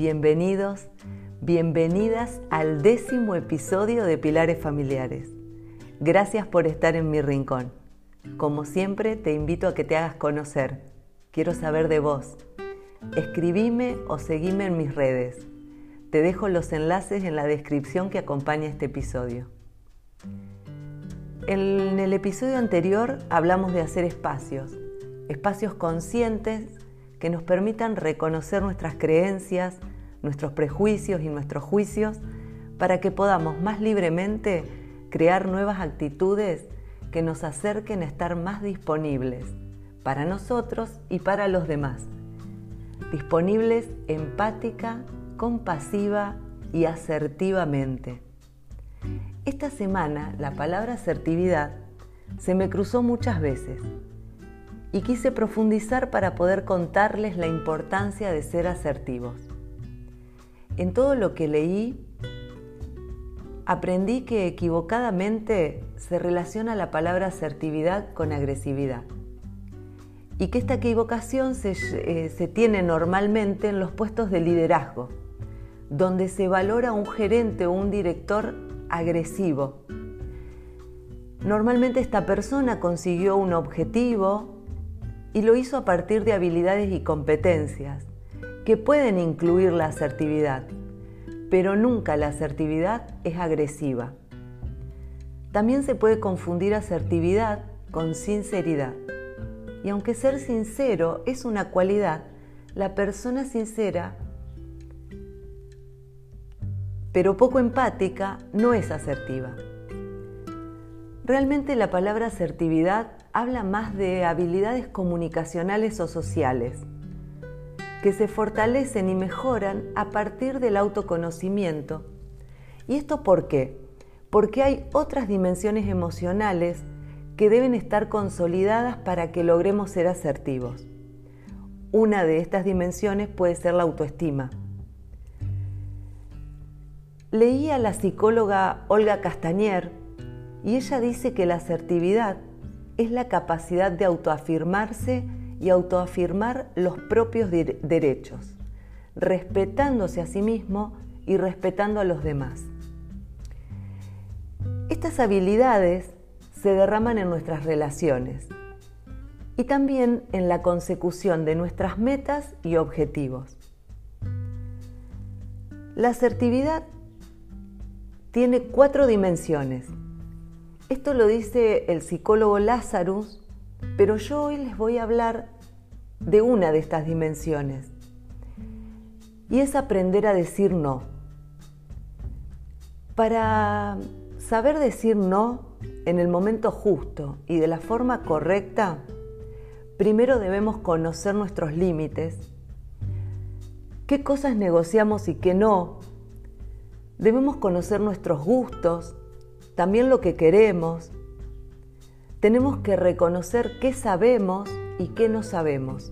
bienvenidos, bienvenidas al décimo episodio de Pilares Familiares. Gracias por estar en mi rincón. Como siempre, te invito a que te hagas conocer. Quiero saber de vos. Escribime o seguime en mis redes. Te dejo los enlaces en la descripción que acompaña este episodio. En el episodio anterior hablamos de hacer espacios, espacios conscientes que nos permitan reconocer nuestras creencias, nuestros prejuicios y nuestros juicios para que podamos más libremente crear nuevas actitudes que nos acerquen a estar más disponibles para nosotros y para los demás. Disponibles empática, compasiva y asertivamente. Esta semana la palabra asertividad se me cruzó muchas veces y quise profundizar para poder contarles la importancia de ser asertivos. En todo lo que leí, aprendí que equivocadamente se relaciona la palabra asertividad con agresividad y que esta equivocación se, eh, se, tiene normalmente en los puestos de liderazgo, donde se valora un gerente o un director agresivo. Normalmente esta persona consiguió un objetivo y lo hizo a partir de habilidades y competencias que pueden incluir la asertividad, pero nunca la asertividad es agresiva. También se puede confundir asertividad con sinceridad. Y aunque ser sincero es una cualidad, la persona sincera, pero poco empática, no es asertiva. Realmente la palabra asertividad habla más de habilidades comunicacionales o sociales, que se fortalecen y mejoran a partir del autoconocimiento. ¿Y esto por qué? Porque hay otras dimensiones emocionales que deben estar consolidadas para que logremos ser asertivos. Una de estas dimensiones puede ser la autoestima. Leí a la psicóloga Olga Castañer y ella dice que la asertividad es la capacidad de autoafirmarse y autoafirmar los propios derechos, respetándose a sí mismo y respetando a los demás. Estas habilidades se derraman en nuestras relaciones y también en la consecución de nuestras metas y objetivos. La asertividad tiene cuatro dimensiones. Esto lo dice el psicólogo Lazarus pero yo hoy les voy a hablar de una de estas dimensiones. Y es aprender a decir no. Para saber decir no en el momento justo y de la forma correcta, primero debemos conocer nuestros límites, qué cosas negociamos y qué no. Debemos conocer nuestros gustos, también lo que queremos, tenemos que reconocer qué sabemos y qué no sabemos.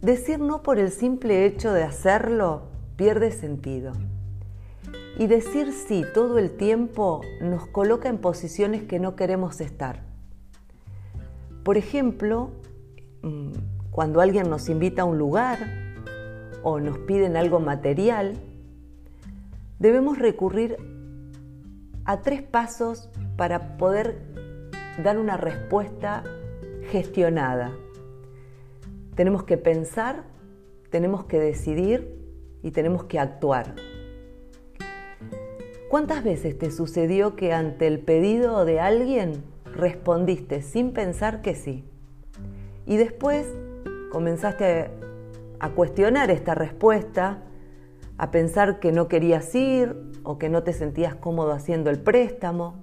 Decir no por el simple hecho de hacerlo pierde sentido. Y decir sí todo el tiempo nos coloca en posiciones que no queremos estar. Por ejemplo, mm, cuando alguien nos invita a un lugar o nos piden algo material, debemos recurrir a tres pasos para poder dar una respuesta gestionada. Tenemos que pensar, tenemos que decidir y tenemos que actuar. ¿Cuántas veces te sucedió que ante el pedido de alguien respondiste sin pensar que sí? Y después comenzaste a cuestionar esta respuesta, a pensar que no querías ir o que no te sentías cómodo haciendo el préstamo.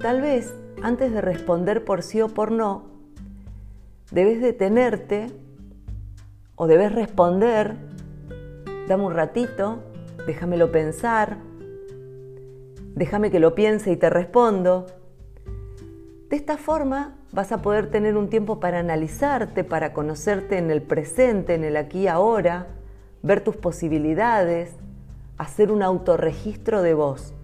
Tal vez, antes de responder por sí o por no, debes detenerte o debes responder, dame un ratito, déjamelo pensar, déjame que lo piense y te respondo. De esta forma vas a poder tener un tiempo para analizarte, para conocerte en el presente, en el aquí y ahora, ver tus posibilidades, hacer un autorregistro de vos.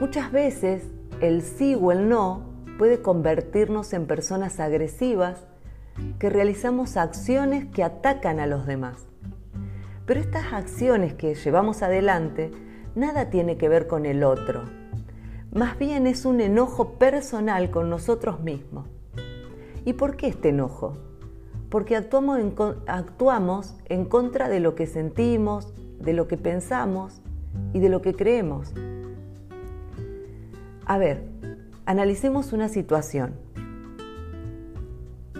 Muchas veces el sí o el no puede convertirnos en personas agresivas que realizamos acciones que atacan a los demás. Pero estas acciones que llevamos adelante nada tiene que ver con el otro. Más bien es un enojo personal con nosotros mismos. ¿Y por qué este enojo? Porque actuamos en, actuamos en contra de lo que sentimos, de lo que pensamos y de lo que creemos. A ver, analicemos una situación.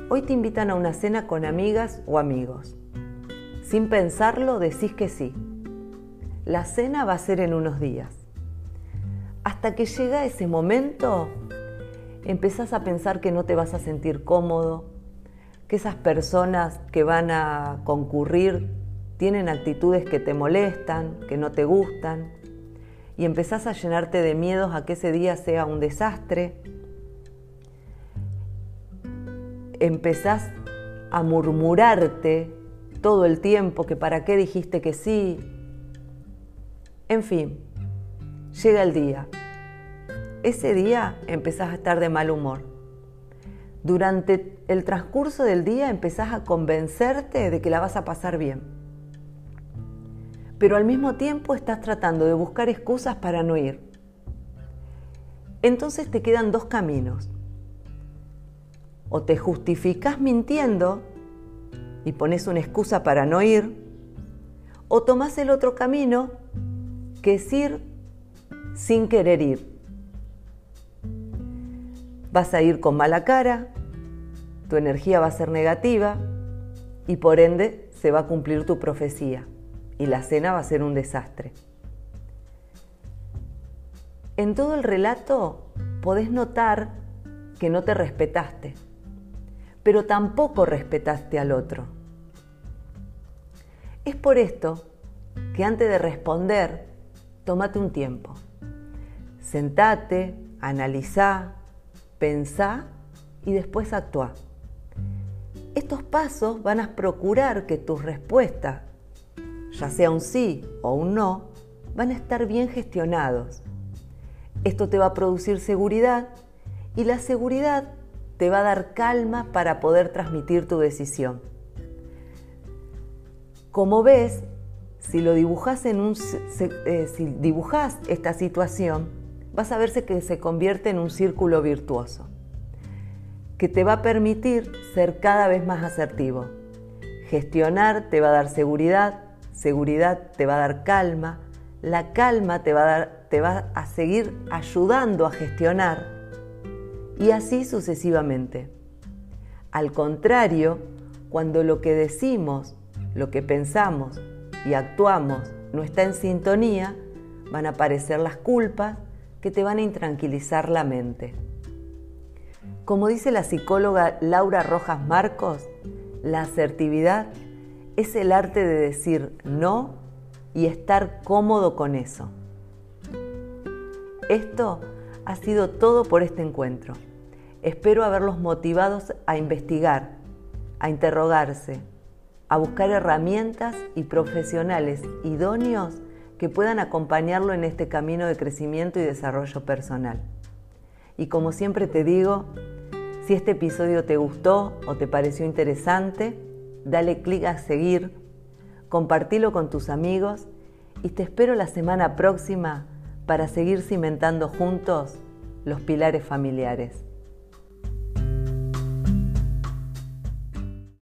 Hoy te invitan a una cena con amigas o amigos. Sin pensarlo decís que sí. La cena va a ser en unos días. Hasta que llega ese momento, empezás a pensar que no te vas a sentir cómodo, que esas personas que van a concurrir tienen actitudes que te molestan, que no te gustan, y empezás a llenarte de miedos a que ese día sea un desastre. Empezás a murmurarte todo el tiempo que para qué dijiste que sí. En fin, llega el día. Ese día empezás a estar de mal humor. Durante el transcurso del día empezás a convencerte de que la vas a pasar bien. Pero al mismo tiempo estás tratando de buscar excusas para no ir. Entonces te quedan dos caminos. O te justificas mintiendo y pones una excusa para no ir, o tomás el otro camino, que es ir sin querer ir. Vas a ir con mala cara, tu energía va a ser negativa y por ende se va a cumplir tu profecía y la cena va a ser un desastre. En todo el relato podés notar que no te respetaste pero tampoco respetaste al otro. Es por esto que antes de responder, tómate un tiempo. Sentate, analizá, pensá y después actúa. Estos pasos van a procurar que tus respuestas, ya sea un sí o un no, van a estar bien gestionados. Esto te va a producir seguridad y la seguridad te va a dar calma para poder transmitir tu decisión. Como ves, si lo dibujas en un eh, si dibujas esta situación, vas a verse que se convierte en un círculo virtuoso que te va a permitir ser cada vez más asertivo. Gestionar te va a dar seguridad, seguridad te va a dar calma, la calma te va a, te va a seguir ayudando a gestionar y así sucesivamente. Al contrario, cuando lo que decimos, lo que pensamos y actuamos no está en sintonía, van a aparecer las culpas que te van a intranquilizar la mente. Como dice la psicóloga Laura Rojas Marcos, la asertividad es el arte de decir no y estar cómodo con eso. Esto ha sido todo por este encuentro. Espero haberlos motivados a investigar, a interrogarse, a buscar herramientas y profesionales idóneos que puedan acompañarlo en este camino de crecimiento y desarrollo personal. Y como siempre te digo, si este episodio te gustó o te pareció interesante, dale clic a seguir, compartilo con tus amigos y te espero la semana próxima para seguir cimentando juntos los pilares familiares.